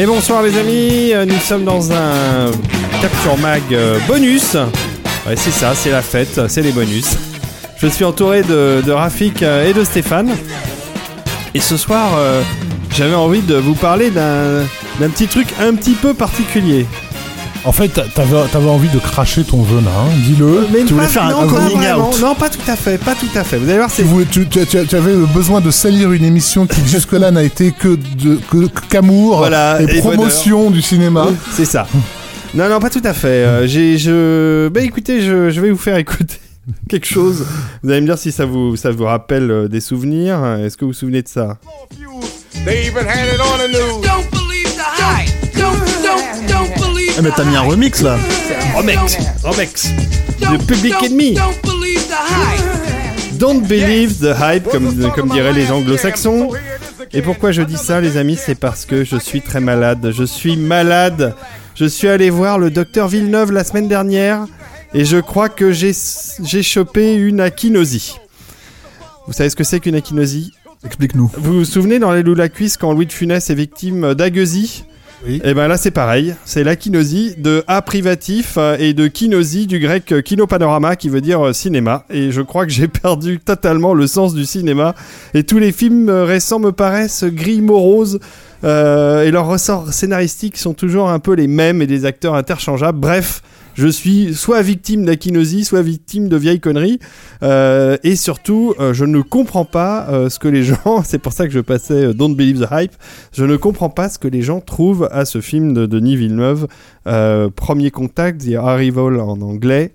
Et bonsoir les amis, Euh, nous sommes dans un Capture Mag euh, bonus. Ouais, c'est ça, c'est la fête, c'est les bonus. Je suis entouré de, Rafik euh, et de Stéphane. Et ce soir, j'avais envie de vous parler d'un petit truc un petit peu particulier. En fait, t'a- t'avais t'avais envie de cracher ton venin, dis-le. Mais tu voulais pas- faire un non, pas coming out. Non, pas tout à fait, pas tout à fait. Vous allez voir, Tu, c'est voulais- tu- tu- tu- tu avais besoin de salir une émission qui jusque-là n'a été que de que qu'amour Voilà, et, et promotion du cinéma. C'est ça. Non, non, pas tout à fait. Euh, j'ai, je, bah écoutez, je, je vais vous faire écouter quelque chose. Vous allez me dire si ça vous, ça vous rappelle euh, des souvenirs. Est-ce que vous vous souvenez de ça? Ah, mais t'as mis un remix là Romex, Romex, Don't- le public ennemi. Don't believe the hype. Don't believe the hype, comme, comme diraient les anglo-saxons. Et pourquoi je dis ça, les amis? C'est parce que je suis très malade. Je suis malade. Je suis allé voir le docteur Villeneuve la semaine dernière et je crois que j'ai j'ai chopé une akinosie. Vous savez ce que c'est qu'une akinosie Explique-nous. Vous vous souvenez dans les loups la cuisse quand Louis de Funès est victime d'agueusie Et ben là c'est pareil, c'est l'akinosie de A privatif euh, et de kinosie du grec euh, kinopanorama qui veut dire euh, cinéma. Et je crois que j'ai perdu totalement le sens du cinéma. Et tous les films récents me paraissent gris moroses. euh, et leurs ressorts scénaristiques sont toujours un peu les mêmes et des acteurs interchangeables. Bref, je suis soit victime d'akinosie, soit victime de vieilles conneries. Euh, et surtout, euh, je ne comprends pas euh, ce que les gens. C'est pour ça que je passais Don't Believe the Hype. Je ne comprends pas ce que les gens trouvent à ce film de Denis Villeneuve. Premier contact, The Arrival en anglais.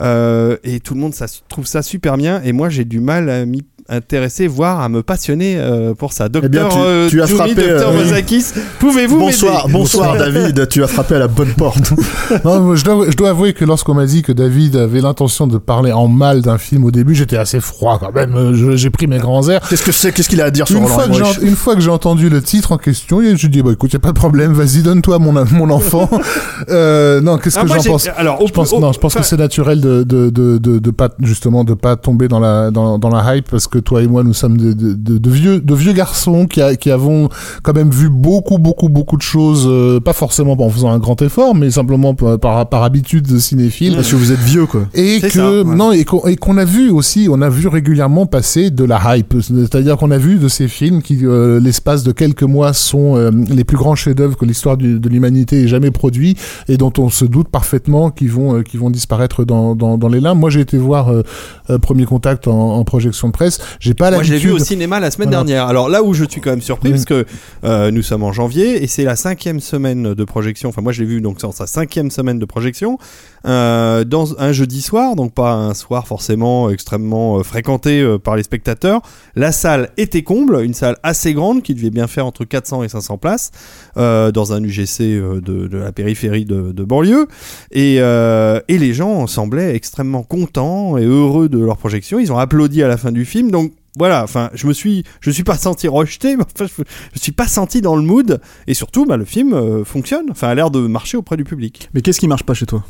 Et tout le monde trouve ça super bien. Et moi, j'ai du mal à m'y intéresser, voire à me passionner euh, pour ça. Docteur bien, tu- euh, tu as frappé, Docteur euh, Mozakis, pouvez-vous Bonsoir, bonsoir David, tu as frappé à la bonne porte. Non, je, dois, je dois avouer que lorsqu'on m'a dit que David avait l'intention de parler en mal d'un film au début, j'étais assez froid quand même. J'ai pris mes grands airs. Qu'est-ce que c'est Qu'est-ce qu'il a à dire sur Une Roland fois, que une fois que j'ai entendu le titre en question, je dis bah écoute, y a pas de problème, vas-y donne-toi mon mon enfant. euh, non, qu'est-ce que j'en pense? Alors, Je pense, au- non, je pense enfin, que c'est naturel de, de, de, de, de pas, justement, de pas tomber dans la, dans, dans la hype parce que toi et moi, nous sommes de, de, de, de vieux, de vieux garçons qui, a, qui avons quand même vu beaucoup, beaucoup, beaucoup de choses, euh, pas forcément en faisant un grand effort, mais simplement par, par, par habitude de cinéphile. Parce que vous êtes vieux quoi. Et que ça, ouais. non et qu'on et qu'on a vu aussi, on a vu régulièrement passer de la hype, c'est-à-dire qu'on a vu de ces films qui, euh, l'espace de quelques mois, sont euh, les plus grands chefs-d'œuvre que l'histoire du- de l'humanité ait jamais produit et dont on se doute parfaitement qu'ils vont euh, qu'ils vont disparaître dans, dans, dans les limbes. Moi, j'ai été voir euh, euh, Premier Contact en, en projection de presse. J'ai pas Moi, je l'ai l'habitude. vu au cinéma la semaine Voilà. dernière. Alors là où je suis quand même surpris, parce que euh, nous sommes en janvier et c'est la cinquième semaine de projection. Enfin, moi, je l'ai vu donc dans sa cinquième semaine de projection euh, dans un jeudi soir, donc pas un soir forcément extrêmement euh, fréquenté par les spectateurs. La salle était comble, une salle assez grande qui devait bien faire entre 400 et 500 places dans un UGC de, de la périphérie de, de banlieue. Et, et les gens semblaient extrêmement contents et heureux de leur projection. Ils ont applaudi à la fin du film. Donc voilà, enfin, je me suis, je suis pas senti rejeté, mais enfin, je, je suis pas senti dans le mood. Et surtout, bah, le film euh, fonctionne. Enfin, a l'air de marcher auprès du public. Mais qu'est-ce qui marche pas chez toi?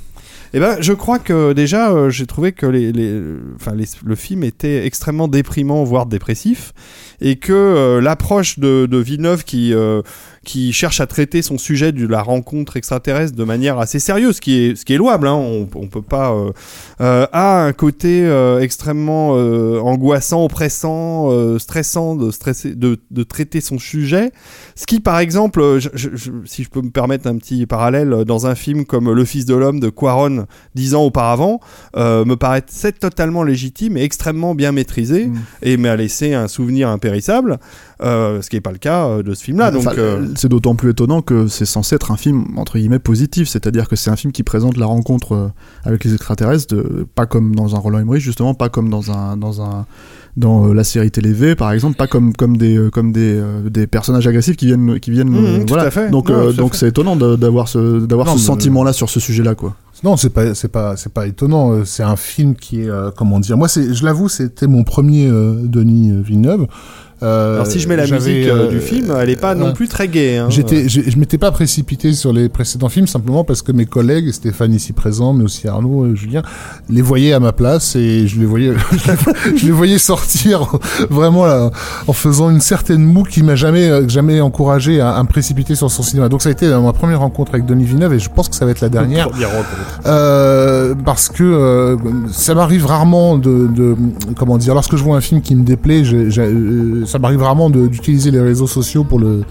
Eh ben, je crois que déjà, euh, j'ai trouvé que les, les, enfin, les- le film était extrêmement déprimant, voire dépressif, et que euh, l'approche de, de Villeneuve qui, euh, qui cherche à traiter son sujet de la rencontre extraterrestre de manière assez sérieuse, ce qui est, ce qui est louable. Hein. On, on peut pas euh, euh, a un côté euh, extrêmement euh, angoissant, oppressant, stressant de stresser, de, de traiter son sujet. Ce qui, par exemple, je- je- je- si je peux me permettre un petit parallèle, dans un film comme Le Fils de l'homme de Quaron dix ans auparavant, me paraissait totalement légitime et extrêmement bien maîtrisé Mm. et m'a laissé un souvenir impérissable, ce qui n'est pas le cas de ce film-là. Donc, C'est d'autant plus étonnant que c'est censé être un film entre guillemets positif, c'est-à-dire que c'est un film qui présente la rencontre euh, avec les extraterrestres, de, pas comme dans un Roland Emmerich justement, pas comme dans un dans un dans euh, la série télé V par exemple, pas comme comme des euh, comme des, des personnages agressifs qui viennent qui viennent euh, tout voilà. à fait. Donc Non, euh, donc c'est étonnant d'avoir ce d'avoir ce mais- sentiment-là sur ce sujet-là quoi. Non, c'est pas, c'est pas, c'est pas étonnant. C'est un film qui est, euh, comment dire. Moi, c'est, je l'avoue, c'était mon premier euh, Denis Villeneuve. Euh, alors si je mets la musique euh, euh, du film, elle n'est pas non plus très gaie. hein. J'étais, j'ai- je m'étais pas précipité sur les précédents films simplement parce que mes collègues, Stéphane ici présent, mais aussi Arnaud, euh, Julien, les voyaient à ma place et je les voyais, je les voyais sortir vraiment là, en faisant une certaine moue qui m'a jamais, jamais encouragé à, à me précipiter sur son cinéma. Donc ça a été ma première rencontre avec Denis Villeneuve et je pense que ça va être la dernière. Euh, parce que euh, ça m'arrive rarement de, de comment dire lorsque je vois un film qui me déplaît j'ai- euh, ça m'arrive rarement d'utiliser les réseaux sociaux pour le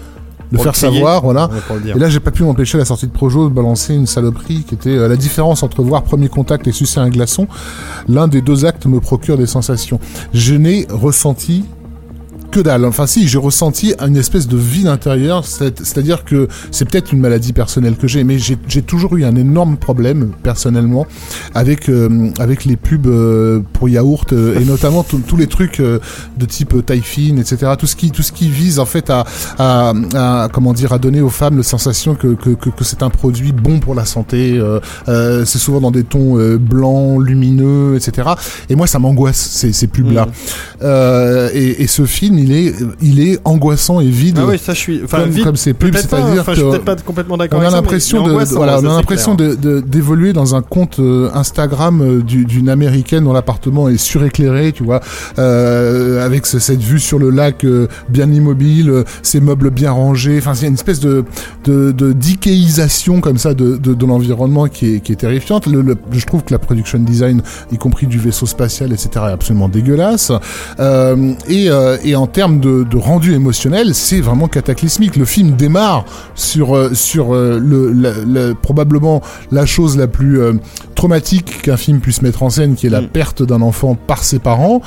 le Pour faire le crier. savoir voilà. Et là j'ai pas pu m'empêcher à la sortie de Projo de balancer une saloperie qui était euh, la différence entre voir premier contact et sucer un glaçon. L'un des deux actes me procure des sensations. Je n'ai ressenti que dalle. Enfin si, j'ai ressenti une espèce de vide intérieur, c'est- c'est-à-dire que c'est peut-être une maladie personnelle que j'ai, mais j'ai toujours eu un énorme problème personnellement avec euh, avec les pubs euh, pour yaourt euh, et notamment tous les trucs euh, de type euh, taille fine, etc. Tout ce qui tout ce qui vise en fait à, à, à, comment dire à donner aux femmes la sensation que que, que, que c'est un produit bon pour la santé. euh, euh, c'est souvent dans des tons euh, blancs, lumineux, etc. Et moi ça m'angoisse ces, ces pubs là. Euh, et, et ce film, il est, il est angoissant et vide. Ah oui, ça je suis. Enfin, comme, vite, comme ces pubs, c'est-à-dire enfin, que je suis peut-être pas complètement d'accord on a l'impression de, voilà, on a l'impression d'évoluer dans un compte euh, Instagram euh, du- d'une américaine dont l'appartement est suréclairé, tu vois, euh, avec ce- cette vue sur le lac euh, bien immobile, ses meubles bien rangés. Enfin, il y a une espèce de de, de comme ça de, de, de l'environnement qui est, qui est terrifiante. Le, le- je trouve que la production design, y compris du vaisseau spatial, etc., est absolument dégueulasse. Euh, et, et en termes de, de rendu émotionnel, c'est vraiment cataclysmique. Le film démarre sur euh, sur euh, le, la- la- probablement la chose la plus euh, traumatique qu'un film puisse mettre en scène, qui est la Mm. perte d'un enfant par ses parents,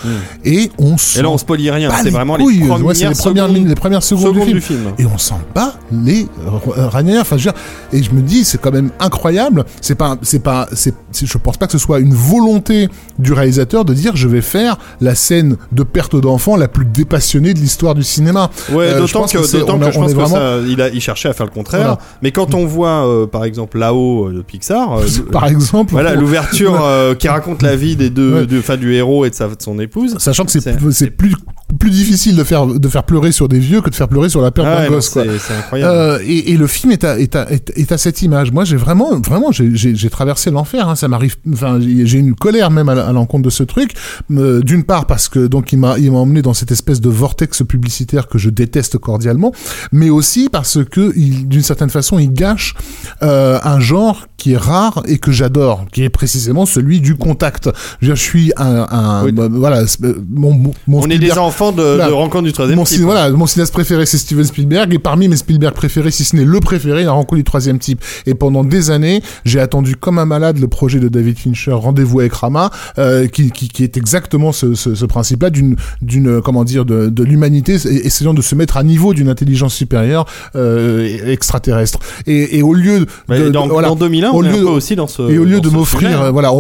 et on sent Et là, on spoilie rien. C'est vraiment les premières, Ouais, les premières secondes, minutes, les premières secondes, secondes du film. du film. Et on sent pas les ranières. Enfin, je veux dire, et je me dis, c'est quand même incroyable. C'est pas, c'est pas, c'est- je pense pas que ce soit une volonté du réalisateur de dire, je vais faire la scène de perte d'enfant la plus dépassionnée de l'histoire du cinéma. Ouais, Euh, d'autant que, que on que je pense que vraiment- ça, il, a, il cherchait à faire le contraire. Voilà. Mais quand on voit, euh, par exemple, là-haut euh, de Pixar, euh, Par exemple. voilà l'ouverture qui raconte la vie des deux, Ouais. de, enfin, du héros et de, sa, de son épouse. Sachant que c'est plus, plus difficile de faire, de faire pleurer sur des vieux que de faire pleurer sur la perte Ah d'un ouais, gosse, quoi. c'est, incroyable. Euh, et, et le film est à, est à, est, à cette image. Moi, j'ai vraiment, vraiment, j'ai- traversé l'enfer. Hein. Ça m'arrive. Enfin, j'ai une colère même à, l'encontre de ce truc. Euh, D'une part parce que donc il m'a, il m'a emmené dans cette espèce de vortex publicitaire que je déteste cordialement, mais aussi parce que d'une certaine façon, il gâche euh, un genre qui est rare et que j'adore, qui est précisément celui du contact. Je, veux dire, je suis un, un Oui. bah, voilà, c'est- mon, mon on est des Spielberg- de, Là. de rencontre du troisième mon, type. voilà, mon cinéaste préféré, c'est Steven Spielberg. Et parmi mes Spielberg préférés, si ce n'est le préféré, la rencontre du troisième type. Et pendant des années, j'ai attendu comme un malade le projet de David Fincher, Rendez-vous avec Rama, euh, qui, qui, qui est exactement ce, ce, ce principe-là d'une, d'une, euh, comment dire, de, de l'humanité, essayant de se mettre à niveau d'une intelligence supérieure euh, extraterrestre. Et, et au lieu de, Mais de- voilà, dans 2001, au on est un lieu- peu aussi dans ce. et au lieu de m'offrir, euh, voilà,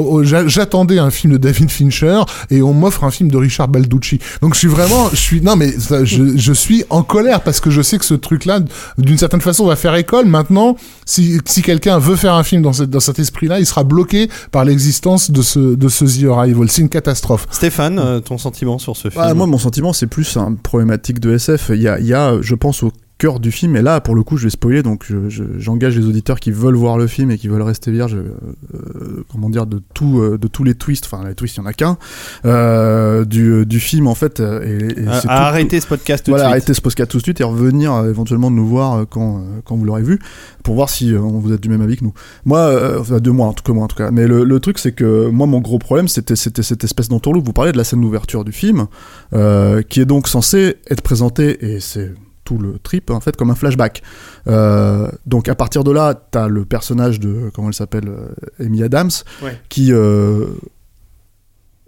j'attendais un film de David Fincher et on m'offre un film de Richard Balducci. Donc je suis vraiment, je suis, non mais ça, je, je suis en colère parce que je sais que ce truc-là, d'une certaine façon, va faire école. Maintenant, si, si quelqu'un veut faire un film dans, cette- dans cet esprit-là, il sera bloqué par l'existence de ce, de ce The Arrival. C'est une catastrophe. Stéphane, euh, ton sentiment sur ce film Ah, moi, mon sentiment, c'est plus un problématique de SF. Il y a, il y a, je pense, au cœur du film. Et là, pour le coup, je vais spoiler, donc je- je- j'engage les auditeurs qui veulent voir le film et qui veulent rester vierges, euh, euh, comment dire, de tout, euh, de tous les twists. Enfin, les twists, il y en a qu'un euh, du, du film en fait. Et, et À, c'est à tout- arrêter ce podcast tout voilà, de suite. arrêtez ce podcast tout de suite et revenir éventuellement nous voir quand, quand vous l'aurez vu pour voir si euh, vous êtes du même avis que nous. Moi, enfin, de moi en tout cas, moi en tout cas. Mais le, le truc, c'est que moi, mon gros problème, c'était c'était cette espèce d'entourloupe. Vous parlez de la scène d'ouverture du film, qui est donc censée être présentée, et c'est tout le trip en fait comme un flashback. Euh, donc à partir de là, t'as le personnage de comment elle s'appelle, euh, Amy Adams, Ouais. qui euh,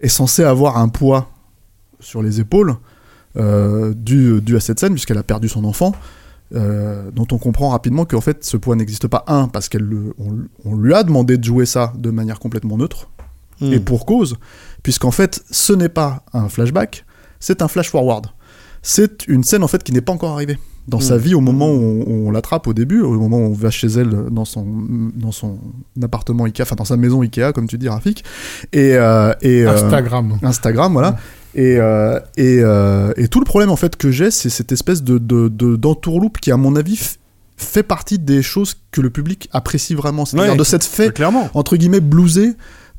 est censé avoir un poids sur les épaules euh, dû, dû à cette scène puisqu'elle a perdu son enfant. dont on comprend rapidement qu'en fait ce poids n'existe pas un parce qu'elle le- on, on lui a demandé de jouer ça de manière complètement neutre Hmm. et pour cause, puisqu'en fait, ce n'est pas un flashback, c'est un flash forward. C'est une scène en fait qui n'est pas encore arrivée dans sa vie au moment où on, on l'attrape au début, au moment où on va chez elle dans son dans son appartement Ikea, enfin dans sa maison Ikea comme tu dis Rafik, et euh, et euh, Instagram. Instagram, voilà. Et, euh, et, euh, et tout le problème en fait que j'ai, c'est cette espèce de, de, de- d'entourloupe qui, à mon avis, fait partie des choses que le public apprécie vraiment. C'est-à-dire Ouais. de cette fait, Clairement. entre guillemets, blousé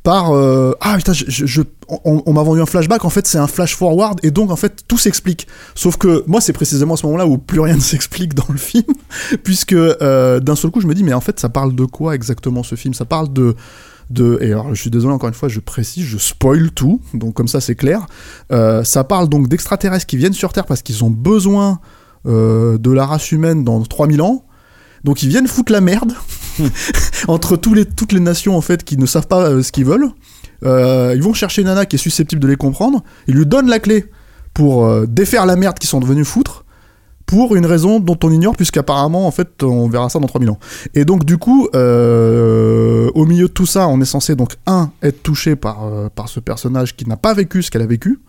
par euh, ah putain je, on, m'a vendu un flashback en fait c'est un flash forward et donc en fait tout s'explique. Sauf que moi c'est précisément à ce moment-là où plus rien ne s'explique dans le film puisque euh, d'un seul coup je me dis mais en fait ça parle de quoi exactement ce film? Ça parle de de et alors je suis désolé encore une fois je précise je spoil tout donc comme ça c'est clair. Euh, ça parle donc d'extraterrestres qui viennent sur Terre parce qu'ils ont besoin euh, de la race humaine dans 3000 ans. Donc ils viennent foutre la merde entre toutes les nations en fait qui ne savent pas euh, ce qu'ils veulent. Euh, ils vont chercher une nana qui est susceptible de les comprendre. Ils lui donnent la clé pour euh, défaire la merde qu'ils sont devenus foutre pour une raison dont on ignore puisqu'apparemment en fait on verra ça dans 3000 ans. Et donc du coup au milieu de tout ça on est censé donc un être touché par, par ce personnage qui n'a pas vécu ce qu'elle a vécu,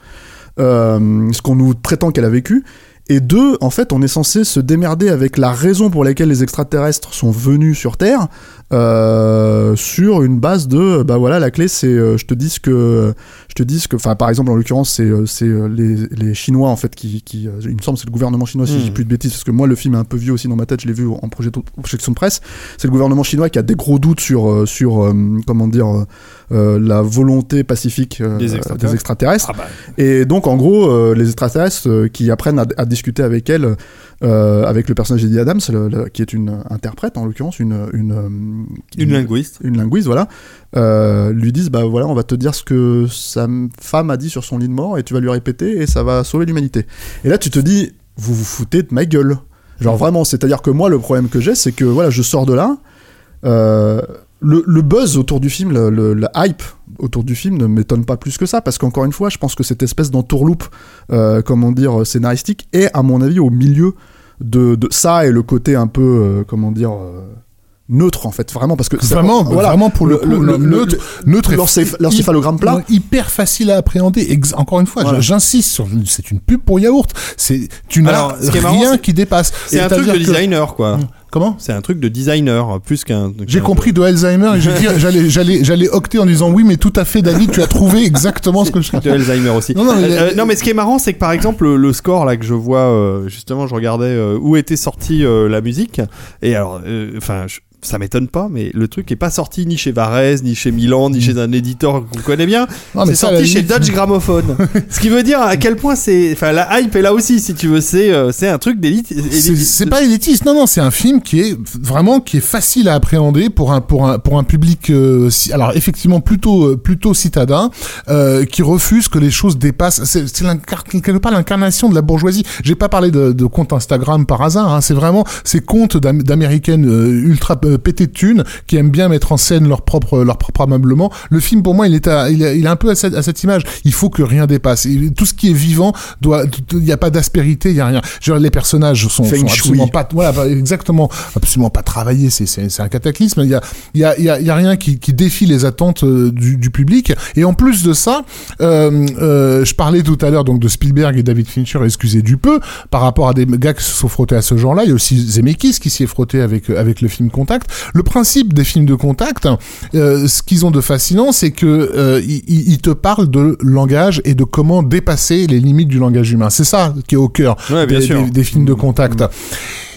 ce qu'on nous prétend qu'elle a vécu. Et deux, en fait, on est censé se démerder avec la raison pour laquelle les extraterrestres sont venus sur Terre, euh, sur une base de, bah voilà, la clé, c'est, euh, je te dis ce que, te dis ce que, enfin, par exemple, en l'occurrence, c'est, euh, euh, les, les Chinois, en fait, qui, qui, euh, il me semble, c'est le gouvernement chinois, si je dis plus de bêtises, parce que moi, le film est un peu vieux aussi dans ma tête, je l'ai vu en projet- projection de presse. C'est le gouvernement chinois qui a des gros doutes sur, sur, comment dire, euh, la volonté pacifique euh, Des extraterrestres. extraterrestres. Ah bah, Et donc, en gros, euh, les extraterrestres qui apprennent à, à discuter avec elle, euh, avec le personnage d'Eddie Adams, le- le- qui est une interprète, en l'occurrence, une, une, euh, une linguiste. une linguiste, voilà, euh, lui disent bah voilà, on va te dire ce que sa femme a dit sur son lit de mort et tu vas lui répéter et ça va sauver l'humanité. Et là, tu te dis, vous vous foutez de ma gueule. Genre vraiment, c'est-à-dire que moi, le problème que j'ai, c'est que voilà, je sors de là. euh, le, le buzz autour du film, le, le- la hype autour du film ne m'étonne pas plus que ça, parce qu'encore une fois, je pense que cette espèce d'entourloupe, euh, comment dire, scénaristique, est à mon avis au milieu de, de ça et le côté un peu, euh, comment dire, euh, neutre en fait, vraiment, parce que Vraiment, voilà, vraiment pour le, coup, le- le- neutre, neutre l'encéphalogramme plat. Hyper facile à appréhender. Ex- encore une fois, Voilà. j'insiste sur, c'est une pub pour yaourt. C'est, tu n'as marrant, rien qui dépasse. C'est un truc de que- designer, quoi. Comment? C'est un truc de designer, plus qu'un. J'ai compris de Alzheimer et j'allais, j'allais, j'allais octer en disant oui, mais tout à fait, David, tu as trouvé exactement ce que je de Alzheimer aussi. Non, non, mais- Euh, non, mais ce qui est marrant, c'est que par exemple, le, le score là que je vois, euh, justement, je regardais euh, où était sortie euh, la musique. Et alors, euh, enfin, je- ça m'étonne pas, mais le truc est pas sorti ni chez Varese, ni chez Milan, ni chez un éditeur qu'on connaît bien. C'est sorti chez Dodge Gramophone. ce qui veut dire à quel point c'est, enfin, la hype est là aussi, si tu veux. C'est, euh, un truc d'élite. C'est pas élitiste, non, non, c'est un film qui est vraiment qui est facile à appréhender pour un pour un pour un public, euh, si- alors effectivement plutôt euh, plutôt citadin, euh, qui refuse que les choses dépassent. C'est quelque part l'incarnation de la bourgeoisie. J'ai pas parlé de, de compte Instagram par hasard. Hein, c'est vraiment ces comptes d'am- d'américaines ultra euh, pétées de thunes qui aiment bien mettre en scène leur propre leur propre ameublement. Le film pour moi il est à, il est, il est un peu à cette, à cette image. Il faut que rien dépasse. Et tout ce qui est vivant il y a pas d'aspérité, il y a rien. Les personnages sont, sont absolument pas voilà pas- exactement absolument pas travaillés. C'est un cataclysme. Il y a il y a il y a, il y a rien qui, qui défie les attentes euh, du, du public. Et en plus de ça, euh, euh, je parlais tout à l'heure donc de Spielberg et David Fincher, excusez du peu, par rapport à des gars qui se sont frottés à ce genre-là. Il y a aussi Zemeckis qui s'y est frotté avec avec le film Contact. Le principe des films de contact, euh, ce qu'ils ont de fascinant, c'est que euh, ils, te parlent de langage et de comment dépasser les limites du langage humain. C'est ça qui est au cœur Ouais, bien des, sûr. des- des films de contact.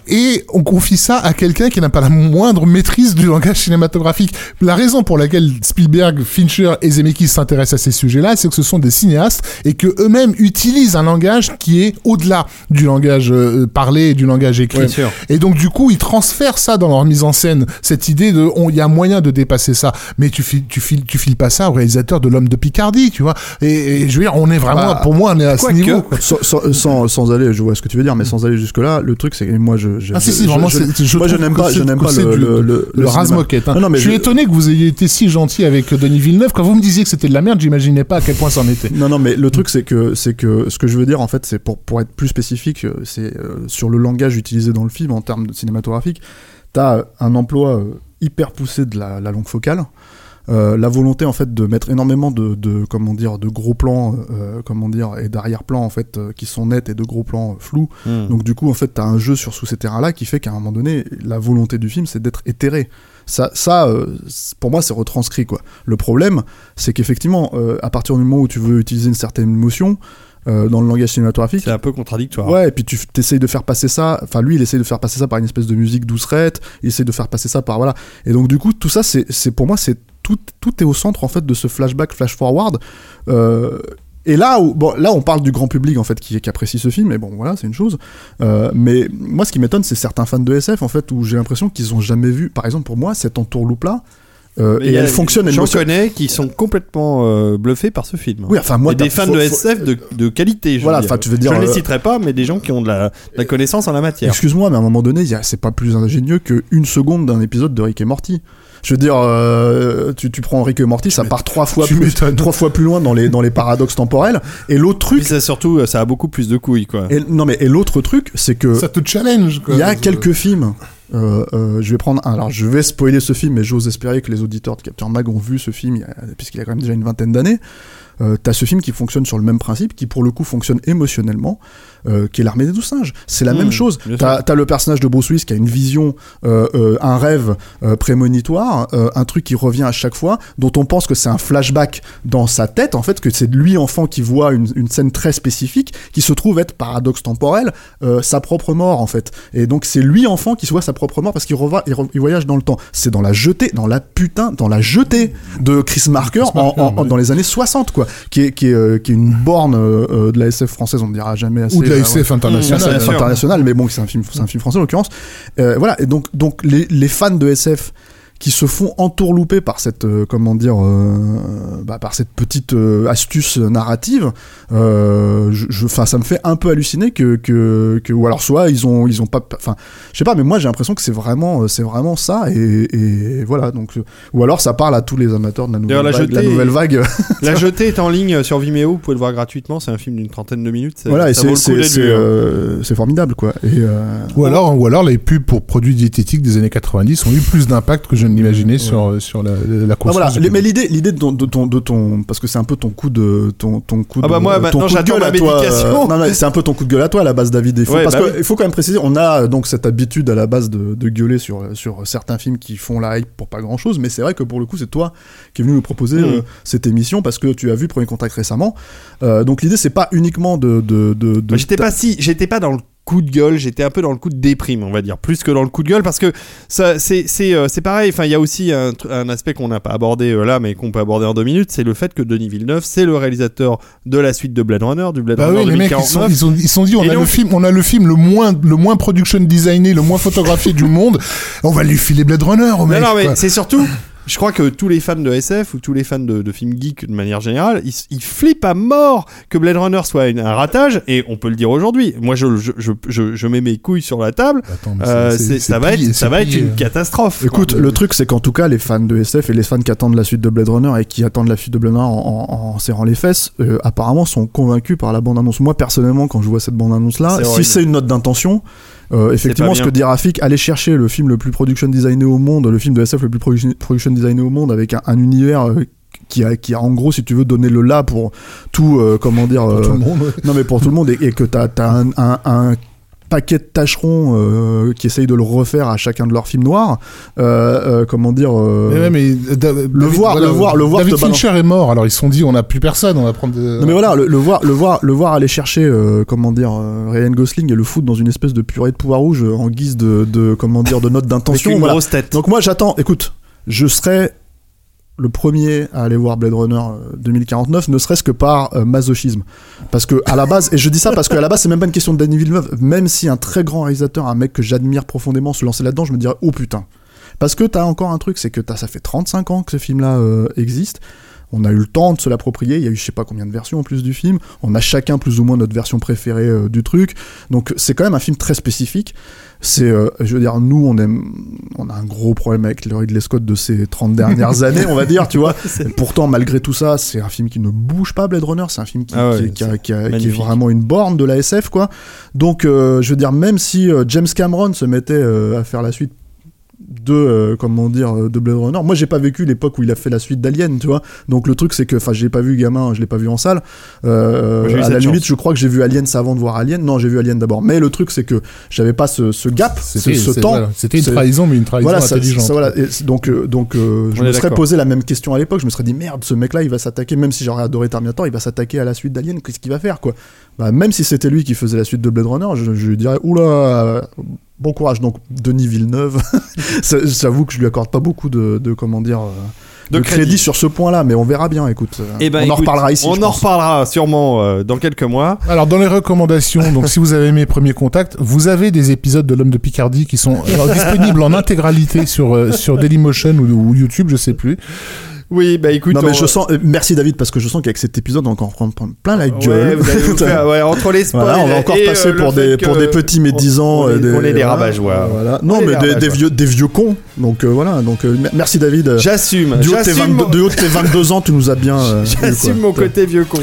Et on confie ça à quelqu'un qui n'a pas la moindre maîtrise du langage cinématographique. La raison pour laquelle Spielberg, Fincher et Zemeckis s'intéressent à ces sujets-là, c'est que ce sont des cinéastes et que eux-mêmes utilisent un langage qui est au-delà du langage euh, parlé et du langage écrit. Bien sûr. Et donc du coup, ils transfèrent ça dans leur mise en scène, cette idée de, il y a moyen de dépasser ça, mais tu files, tu files, tu files pas ça au réalisateur de l'homme de Picardie, tu vois. Et, et je veux dire, on est vraiment, Bah, pour moi, on est à ce niveau. quoi. sans, sans, sans, sans aller, je vois ce que tu veux dire, mais sans aller jusque là, le truc c'est que moi je, je Ah si je- si vraiment je- c'est- je moi je n'aime pas, je n'aime le du- le, le, le cinéma. rase-moquette. hein. Non, non, mais je suis étonné que vous ayez été si gentil avec Denis Villeneuve quand vous me disiez que c'était de la merde. J'imaginais pas à quel point c'en était. Non, non, mais le truc, c'est que, c'est que ce que je veux dire, en fait, c'est pour, pour être plus spécifique, euh, c'est euh, sur le langage utilisé dans le film en termes de cinématographique. T'as un emploi euh, hyper poussé de la, la langue focale. Euh, la volonté en fait de mettre énormément de, de comment dire de gros plans euh, comment dire et d'arrière-plans en fait euh, qui sont nets et de gros plans flous Hmm. donc du coup, en fait, t'as un jeu sur sous ces terrains-là qui fait qu'à un moment donné, la volonté du film, c'est d'être éthéré. Ça, ça pour moi, c'est retranscrit quoi. Le problème, c'est qu'effectivement, à partir du moment où tu veux utiliser une certaine émotion euh, dans le langage cinématographique, C'est un peu contradictoire. Ouais, et puis tu t'essayes de faire passer ça. Enfin, lui, il essaye de faire passer ça par une espèce de musique doucerette. Il essaye de faire passer ça par voilà. Et donc, du coup, tout ça, c'est, c'est pour moi, c'est tout, tout est au centre en fait de ce flashback, flash forward. Euh, et là, où, bon, là, on parle du grand public en fait qui, qui apprécie ce film. Et bon, voilà, c'est une chose. Euh, mais moi, ce qui m'étonne, c'est certains fans de SF en fait où j'ai l'impression qu'ils ont jamais vu. Par exemple, pour moi, cette entourloupe là. euh, et elle fonctionne. J'en connais qui sont complètement euh, bluffés par ce film. Oui, enfin, moi, et des fans faut- de faut- SF de, de qualité. Je Voilà, enfin, tu veux dire, Je ne les citerai pas, mais des gens qui ont de la, de la connaissance en la matière. Excuse-moi, mais à un moment donné, c'est pas plus ingénieux qu'une seconde d'un épisode de Rick et Morty. Je veux dire, euh, tu, tu prends Rick et Morty, ça part trois fois, plus, trois fois plus loin dans les, dans les paradoxes temporels. Et l'autre truc, ça surtout, ça a beaucoup plus de couilles, quoi. et, non mais et l'autre truc, c'est que Ça te challenge. quoi. il y a quelques films. Euh, euh, je vais prendre un- alors je vais spoiler ce film mais j'ose espérer que les auditeurs de Capture Mag ont vu ce film puisqu'il a quand même déjà une vingtaine d'années. Euh, t'as ce film qui fonctionne sur le même principe qui pour le coup fonctionne émotionnellement euh, qui est l'armée des douze singes. C'est la Mmh, même chose. t'as as le personnage de Bruce Willis qui a une vision euh, un rêve prémonitoire un truc qui revient à chaque fois dont on pense que c'est un flashback dans sa tête en fait que c'est lui enfant qui voit une, une scène très spécifique qui se trouve être paradoxe temporel sa propre mort en fait. Et donc c'est lui enfant qui se voit sa propre mort parce qu'il il, voyage dans le temps c'est dans la jetée dans la putain dans la jetée de Chris Marker, Chris Marker, en- en- en- ouais. dans les années 60 quoi qui est, qui est, euh, qui est une borne euh, euh, de la SF française on ne dira jamais assez ou de la SF ouais. internationale. International, mais bon, c'est un film, c'est un film français en l'occurrence. Voilà, et donc, donc les, les fans de SF qui se font entourlouper par cette, euh, comment dire, euh, bah, par cette petite euh, astuce narrative, euh, je, ça me fait un peu halluciner que, que, que- ou alors soit ils ont, ils ont pas, enfin, je sais pas, mais moi j'ai l'impression que c'est vraiment, c'est vraiment ça, et, et voilà, donc, ou alors ça parle à tous les amateurs de la nouvelle, la vague, la jetée- nouvelle vague. La jetée est en ligne sur Vimeo, vous pouvez le voir gratuitement, c'est un film d'une trentaine de minutes. voilà, c'est, hein. euh, c'est formidable, quoi. Et, euh, Ou alors, ou alors les pubs pour produits diététiques des années 90 ont eu plus d'impact que je ne l'imaginais sur, sur la, la Ah, voilà, mais l'idée, l'idée de ton, de ton, de ton, parce que c'est un peu ton coup de, ton, ton coup Ah de, bah moi, ton coup de gueule à toi, médication. euh, non, non, c'est un peu ton coup de gueule à toi à la base, David. Il faut, Ouais, parce bah que oui. il faut quand même préciser, on a donc cette habitude à la base de, de gueuler sur, sur certains films qui font la hype pour pas grand chose, mais c'est vrai que pour le coup, c'est toi qui es venu nous proposer Mm. euh, cette émission parce que tu as vu Premier Contact récemment. Euh, donc l'idée, c'est pas uniquement de, de, de, de- Bah, j'étais pas si, j'étais pas dans le coup de gueule, j'étais un peu dans le coup de déprime, on va dire, plus que dans le coup de gueule, parce que ça, c'est, c'est, euh, c'est pareil. Enfin, il y a aussi un, aspect qu'on n'a pas abordé euh, là, mais qu'on peut aborder en deux minutes, c'est le fait que Denis Villeneuve, c'est le réalisateur de la suite de Blade Runner, du Blade Bah Runner oui, les mecs, ils sont, 2049. ils sont, ils sont dit, on Et a donc- le film, on a le film le moins, le moins production designé, le moins photographié du monde. On va lui filer Blade Runner au mec. Non, non, mais c'est surtout. Je crois que tous les fans de SF ou tous les fans de, de films geeks de manière générale, ils, ils flippent à mort que Blade Runner soit une- un ratage, et on peut le dire aujourd'hui. Moi, je, je, je, je, je mets mes couilles sur la table. Attends, Euh, ça va être, ça c'est va être plié. une catastrophe. Écoute, le truc, c'est qu'en tout cas, les fans de SF et les fans qui attendent la suite de Blade Runner et qui attendent la suite de Blade Runner en, en- en serrant les fesses, euh, apparemment sont convaincus par la bande-annonce. Moi, personnellement, quand je vois cette bande-annonce-là, si c'est une note d'intention, euh, effectivement, ce que dit Rafik, aller chercher le film le plus production designé au monde, le film de SF le plus production, production designé au monde, avec un, un univers euh, qui a, qui a en gros, si tu veux, donné le là pour tout, euh, comment dire, Pour euh, tout le monde. ouais. non mais pour tout le monde et, et que t'as as un, un, un paquet de tâcherons euh, qui essayent de le refaire à chacun de leurs films noirs. Euh, euh, comment dire Mais ouais, mais Da- David- voir- le voir- le voir David Fincher est mort, alors ils se sont dit on n'a plus personne, on va prendre. De... Non mais voilà, le, le voir, le voir, le voir aller chercher, euh, comment dire, euh, Ryan Gosling et le foutre dans une espèce de purée de pois rouge en guise de, de comment dire, de note d'intention. voilà. Donc moi j'attends. Écoute, je serai le premier à aller voir Blade Runner euh, 2049, ne serait-ce que par euh, masochisme, parce que à la base, et je dis ça parce qu'à la base c'est même pas une question de Danny Villeneuve, même si un très grand réalisateur, un mec que j'admire profondément, se lançait là-dedans, je me dirais oh putain. Parce que t'as encore un truc, c'est que ça fait 35 ans que ce film-là euh, existe. On a eu le temps de se l'approprier. Il y a eu je sais pas combien de versions en plus du film. On a chacun plus ou moins notre version préférée euh, du truc. Donc c'est quand même un film très spécifique. C'est, euh, je veux dire, nous on aime, on a un gros problème avec le Ridley Scott de ces 30 dernières années, on va dire, tu vois. Pourtant, malgré tout ça, c'est un film qui ne bouge pas, Blade Runner. C'est un film qui, Ah ouais, qui- qui a- qui a- qui est vraiment une borne de la SF, quoi. Donc, euh, je veux dire, même si James Cameron se mettait à faire la suite de euh, comment dire euh, de Blade Runner. Moi, j'ai pas vécu l'époque où il a fait la suite d'Alien, tu vois. Donc le truc c'est que enfin, j'ai pas vu gamin, je l'ai pas vu en salle. Euh, Moi, à la limite, chance. je crois que j'ai vu Aliens avant de voir Alien. Non, j'ai vu Alien d'abord. Mais le truc c'est que j'avais pas ce, ce gap, ce, temps. voilà, C'était une trahison, mais une trahison Voilà, ça- intelligente. ça, voilà. Et donc, euh, donc je me serais posé la même question à l'époque. Je me serais dit merde, ce mec-là, il va s'attaquer, même si j'aurais adoré Terminator, il va s'attaquer à la suite d'Alien. Qu'est-ce qu'il va faire, quoi? Bah, Même si c'était lui qui faisait la suite de Blade Runner, je, je lui dirais oula, bon courage. Donc Denis Villeneuve, j'avoue que je lui accorde pas beaucoup de, de comment dire. euh, De de, crédit. crédit. sur ce point-là, mais on verra bien. Écoute, euh, Eh ben, on en reparlera ici. On en pense. reparlera sûrement euh, dans quelques mois. Alors dans les recommandations, donc si vous avez aimé Premier Contact, vous avez des épisodes de l'homme de Picardie qui sont euh, disponibles en intégralité sur euh, sur Dailymotion ou, ou YouTube, je sais plus. Oui, bah écoute. Non mais on- je sens, euh, merci David parce que je sens qu'avec cet épisode on va encore prendre plein la Ouais, gueule. vous allez vous faire- ouais, entre les Voilà, on va encore passer euh, pour des pour des petits médisants, on est- euh, on est des. Voilà. On Non est mais des des, des vieux des vieux cons. Donc euh, voilà, donc euh, mer- merci David. J'assume. Du haut, de tes J'assume 22, du haut de tes 22 ans, tu nous as bien. J'assume mon côté vieux con.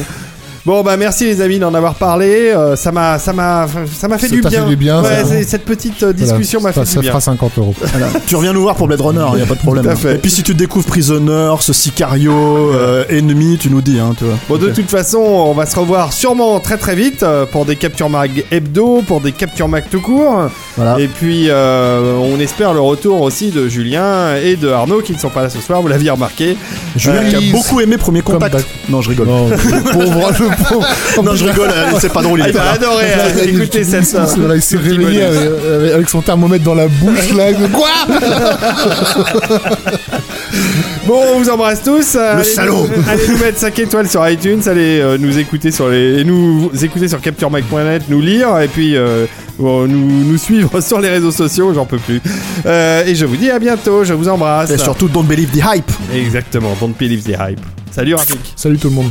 Bon bah merci les amis d'en avoir parlé. Euh, ça m'a ça m'a ça m'a fait Ça du bien. fait du bien, Ouais, ça. cette petite euh, discussion Voilà, m'a ça, fait ça du bien. fera 50 euros. Voilà. tu reviens nous voir pour Blade Runner, il y a pas de problème. Tout à fait. Et puis si tu découvres Prisoner, ce Sicario, euh, Ennemi, tu nous dis, hein, tu vois. Bon de toute façon on va se revoir sûrement très très vite euh, pour des captures mag hebdo, pour des captures mag tout court. Voilà. Et puis euh, on espère le retour aussi de Julien et de Arnaud qui ne sont pas là ce soir, vous l'aviez remarqué. Julien qui a Please. beaucoup aimé Premier Contact. Non, je rigole. Non, le pauvre, le pauvre. Non, je rigole, euh, c'est pas drôle, il Ah, il adorer euh, écouter cette Voilà, il s'est réveillé bonus. avec, son thermomètre dans la bouche là. Quoi Bon, on vous embrasse tous. Le salaud. Allez nous mettre 5 étoiles sur iTunes, allez euh, nous écouter sur les, nous écouter sur CaptureMac.net, nous lire et puis euh, nous, nous suivre sur les réseaux sociaux. J'en peux plus. Euh, et je vous dis à bientôt. Je vous embrasse. Et surtout, don't believe the hype. Exactement. Don't believe the hype. Salut Rafik. Salut tout le monde.